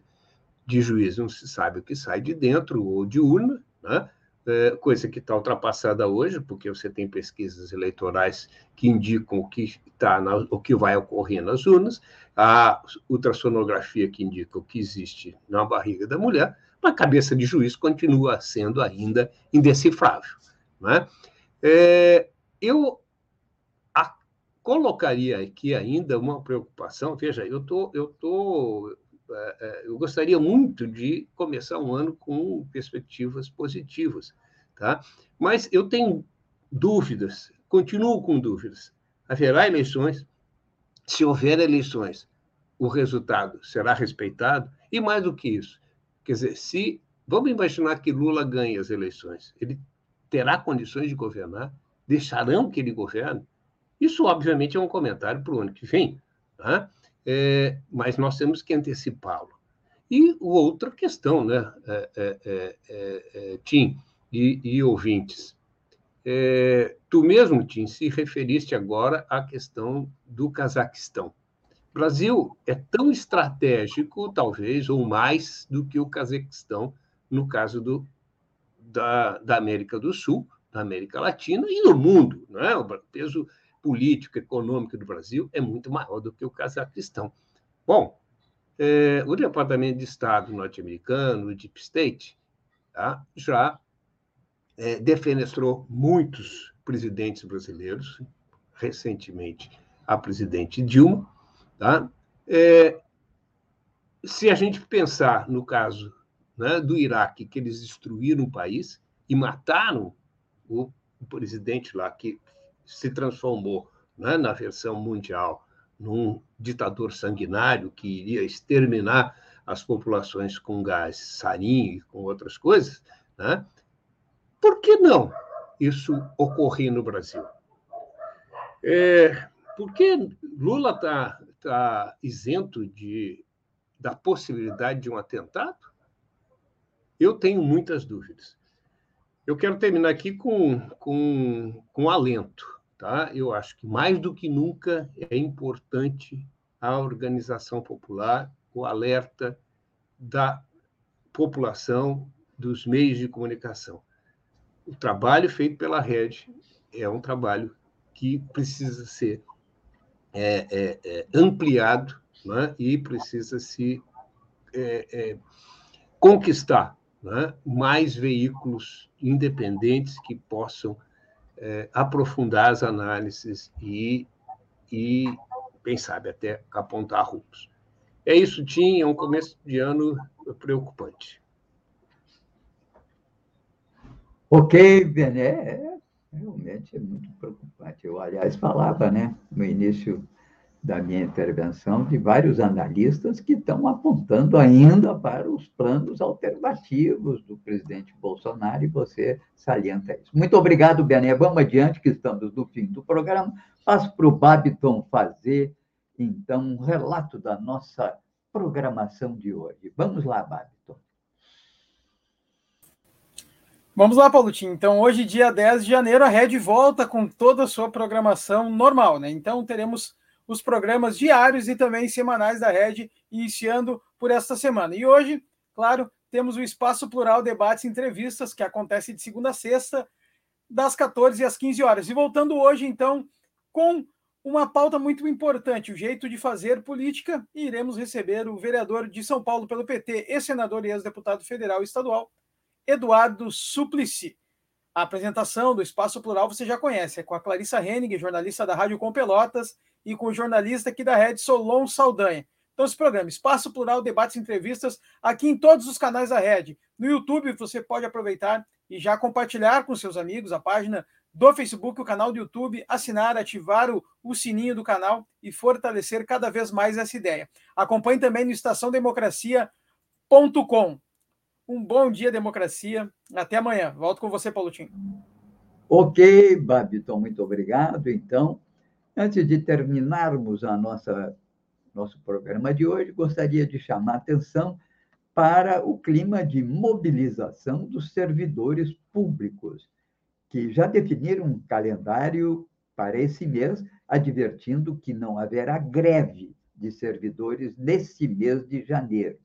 de juiz, não se sabe o que sai de dentro ou de urna, né? É, coisa que está ultrapassada hoje, porque você tem pesquisas eleitorais que indicam o que, tá na, o que vai ocorrer nas urnas, a ultrassonografia que indica o que existe na barriga da mulher, mas a cabeça de juiz continua sendo ainda indecifrável. Né? É, eu colocaria aqui ainda uma preocupação. Veja, eu tô, eu tô eu gostaria muito de começar um ano com perspectivas positivas, tá? Mas eu tenho dúvidas, continuo com dúvidas. Haverá eleições? Se houver eleições, o resultado será respeitado? E mais do que isso, quer dizer, se vamos imaginar que Lula ganhe as eleições, ele terá condições de governar? Deixarão que ele governe? Isso, obviamente, é um comentário para o ano que vem, tá? É, mas nós temos que antecipá-lo. E outra questão, né, é, é, Tim e, e ouvintes, tu mesmo, Tim, se referiste agora à questão do Cazaquistão. O Brasil é tão estratégico, talvez, ou mais, do que o Cazaquistão, no caso do, da, da América do Sul, da América Latina e no mundo. Né? O peso político, econômico do Brasil é muito maior do que o Cazaquistão. Bom, é, o Departamento de Estado norte-americano, o Deep State, tá, já é, defenestrou muitos presidentes brasileiros, recentemente a presidente Dilma. Tá? É, se a gente pensar no caso né, do Iraque, que eles destruíram o país e mataram o, o presidente lá, que se transformou né, na versão mundial num ditador sanguinário que iria exterminar as populações com gás sarin e com outras coisas, né? por que não isso ocorrer no Brasil? É, por que Lula está tá isento de, da possibilidade de um atentado? Eu tenho muitas dúvidas. Eu quero terminar aqui com, com, com alento tá? Eu acho que mais do que nunca é importante a organização popular, o alerta da população, dos meios de comunicação. O trabalho feito pela rede é um trabalho que precisa ser é, é, é, ampliado né? e precisa se é, é, conquistar né? mais veículos independentes que possam é, aprofundar as análises e, e, quem sabe, até apontar rumos. É isso, Tim, é um começo de ano preocupante. Ok, Bené, realmente é muito preocupante. Eu, aliás, falava né, no início da minha intervenção de vários analistas que estão apontando ainda para os planos alternativos do presidente Bolsonaro, e você salienta isso. Muito obrigado, Bené. Vamos adiante, que estamos no fim do programa. Passo para o Babiton fazer, então, um relato da nossa programação de hoje. Vamos lá, Babiton. Vamos lá, Paulotinho. Então, hoje, dia 10 de janeiro, a Rede volta com toda a sua programação normal, né? Então, teremos os programas diários e também semanais da Rede, iniciando por esta semana. E hoje, claro, temos o Espaço Plural Debates e Entrevistas, que acontece de segunda a sexta, das 14 às 15 horas. E voltando hoje, então, com uma pauta muito importante, o jeito de fazer política, e iremos receber o vereador de São Paulo pelo PT, ex-senador e ex-deputado federal e estadual, Eduardo Suplicy. A apresentação do Espaço Plural você já conhece, é com a Clarissa Henning, jornalista da Rádio Com Pelotas, e com o jornalista aqui da Rede, Solon Saldanha. Então, esse programa, Espaço Plural, debates e entrevistas, aqui em todos os canais da Rede. No YouTube, você pode aproveitar e já compartilhar com seus amigos a página do Facebook, o canal do YouTube, assinar, ativar o, o sininho do canal e fortalecer cada vez mais essa ideia. Acompanhe também no estaçãodemocracia.com. Um bom dia, democracia. Até amanhã. Volto com você, Paulotinho. Ok, Babiton, muito obrigado. Então, Antes de terminarmos a nossa nosso programa de hoje, gostaria de chamar atenção para o clima de mobilização dos servidores públicos, que já definiram um calendário para esse mês, advertindo que não haverá greve de servidores nesse mês de janeiro.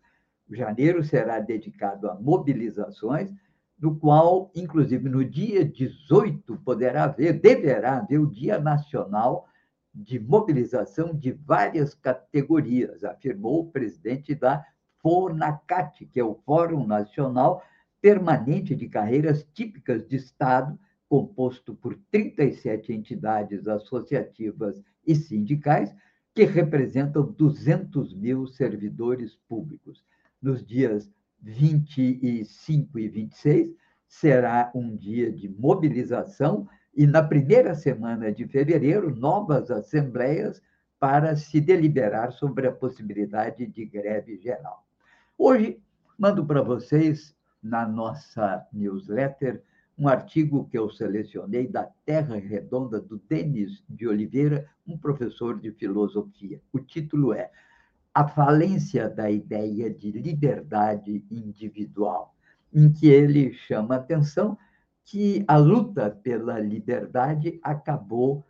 Janeiro será dedicado a mobilizações, do qual, inclusive, no dia 18, poderá haver, deverá haver o Dia Nacional de mobilização de várias categorias, afirmou o presidente da FONACAT, que é o Fórum Nacional Permanente de Carreiras Típicas de Estado, composto por 37 entidades associativas e sindicais, que representam 200 mil servidores públicos. Nos dias 25 e 26, será um dia de mobilização e, na primeira semana de fevereiro, novas assembleias para se deliberar sobre a possibilidade de greve geral. Hoje, mando para vocês, na nossa newsletter, um artigo que eu selecionei da Terra Redonda, do Denis de Oliveira, um professor de filosofia. O título é A Falência da Ideia de Liberdade Individual, em que ele chama atenção que a luta pela liberdade acabou,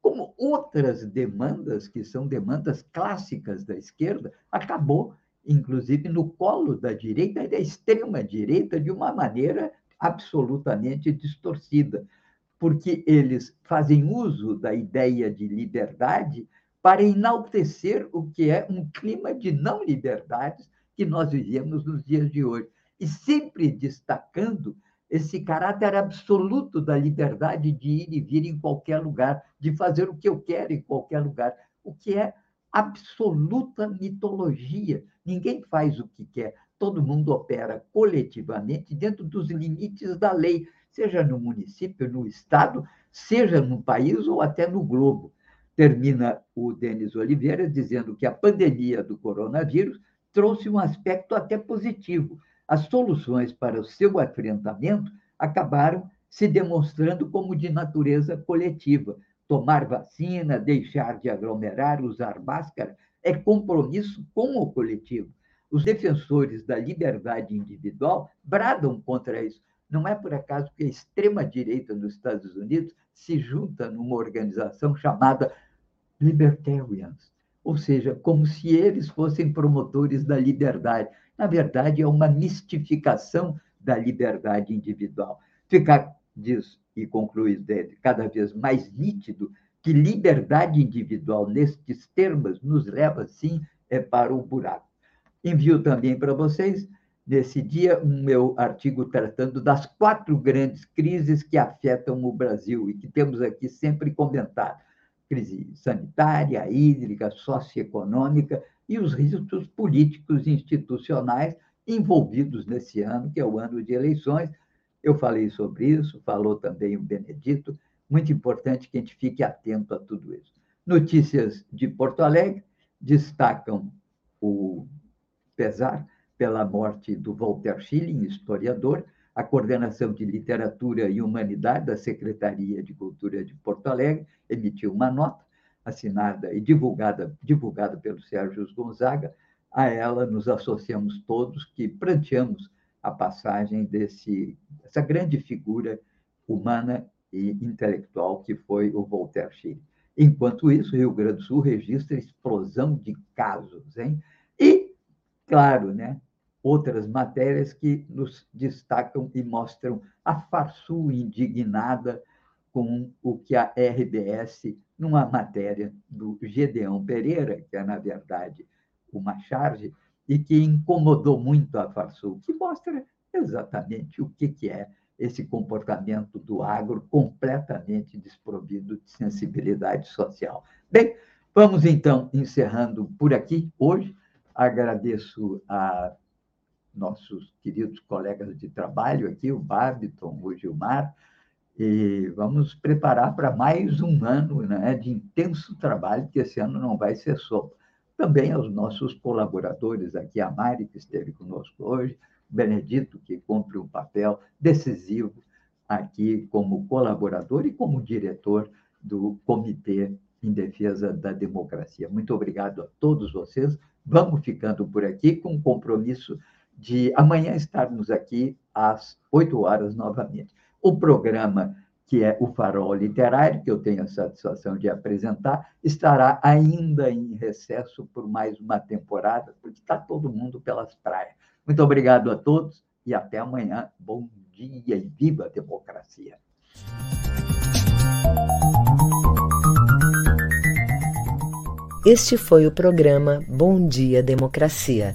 como outras demandas, que são demandas clássicas da esquerda, acabou, inclusive, no colo da direita e da extrema-direita, de uma maneira absolutamente distorcida, porque eles fazem uso da ideia de liberdade para enaltecer o que é um clima de não liberdades que nós vivemos nos dias de hoje, e sempre destacando esse caráter absoluto da liberdade de ir e vir em qualquer lugar, de fazer o que eu quero em qualquer lugar, o que é absoluta mitologia. Ninguém faz o que quer todo mundo opera coletivamente dentro dos limites da lei, seja no município, no estado, seja no país ou até no globo. Termina o Denis Oliveira dizendo que a pandemia do coronavírus trouxe um aspecto até positivo. As soluções para o seu enfrentamento acabaram se demonstrando como de natureza coletiva. Tomar vacina, deixar de aglomerar, usar máscara, é compromisso com o coletivo. Os defensores da liberdade individual bradam contra isso. Não é por acaso que a extrema-direita nos Estados Unidos se junta numa organização chamada Libertarians, ou seja, como se eles fossem promotores da liberdade. Na verdade, é uma mistificação da liberdade individual. Fica, diz e conclui dele, cada vez mais nítido que liberdade individual, nestes termos, nos leva, sim, é para o buraco. Envio também para vocês, nesse dia, um meu artigo tratando das quatro grandes crises que afetam o Brasil e que temos aqui sempre comentado: crise sanitária, hídrica, socioeconômica e os riscos políticos e institucionais envolvidos nesse ano, que é o ano de eleições. Eu falei sobre isso, falou também o Benedito. Muito importante que a gente fique atento a tudo isso. Notícias de Porto Alegre destacam o pesar pela morte do Walter Schilling, historiador, a coordenação de literatura e humanidade da Secretaria de Cultura de Porto Alegre emitiu uma nota assinada e divulgada, divulgada pelo Sérgio Gonzaga. A ela nos associamos todos que pranteamos a passagem desse essa grande figura humana e intelectual que foi o Walter Schilling. Enquanto isso, Rio Grande do Sul registra explosão de casos, hein? E claro, né? outras matérias que nos destacam e mostram a Farsul indignada com o que a RBS, numa matéria do Gedeão Pereira, que é, na verdade, uma charge, e que incomodou muito a Farsul, que mostra exatamente o que é esse comportamento do agro completamente desprovido de sensibilidade social. Bem, vamos então encerrando por aqui hoje Agradeço a nossos queridos colegas de trabalho aqui, o Babiton, o Gilmar, e vamos preparar para mais um ano né, de intenso trabalho, que esse ano não vai ser só. Também aos nossos colaboradores aqui, a Mari, que esteve conosco hoje, Benedito, que cumpre um papel decisivo aqui como colaborador e como diretor do Comitê em Defesa da Democracia. Muito obrigado a todos vocês. Vamos ficando por aqui com o compromisso de amanhã estarmos aqui às 8 horas novamente. O programa, que é o Farol Literário, que eu tenho a satisfação de apresentar, estará ainda em recesso por mais uma temporada, porque está todo mundo pelas praias. Muito obrigado a todos e até amanhã. Bom dia e viva a democracia! Este foi o programa Bom Dia Democracia.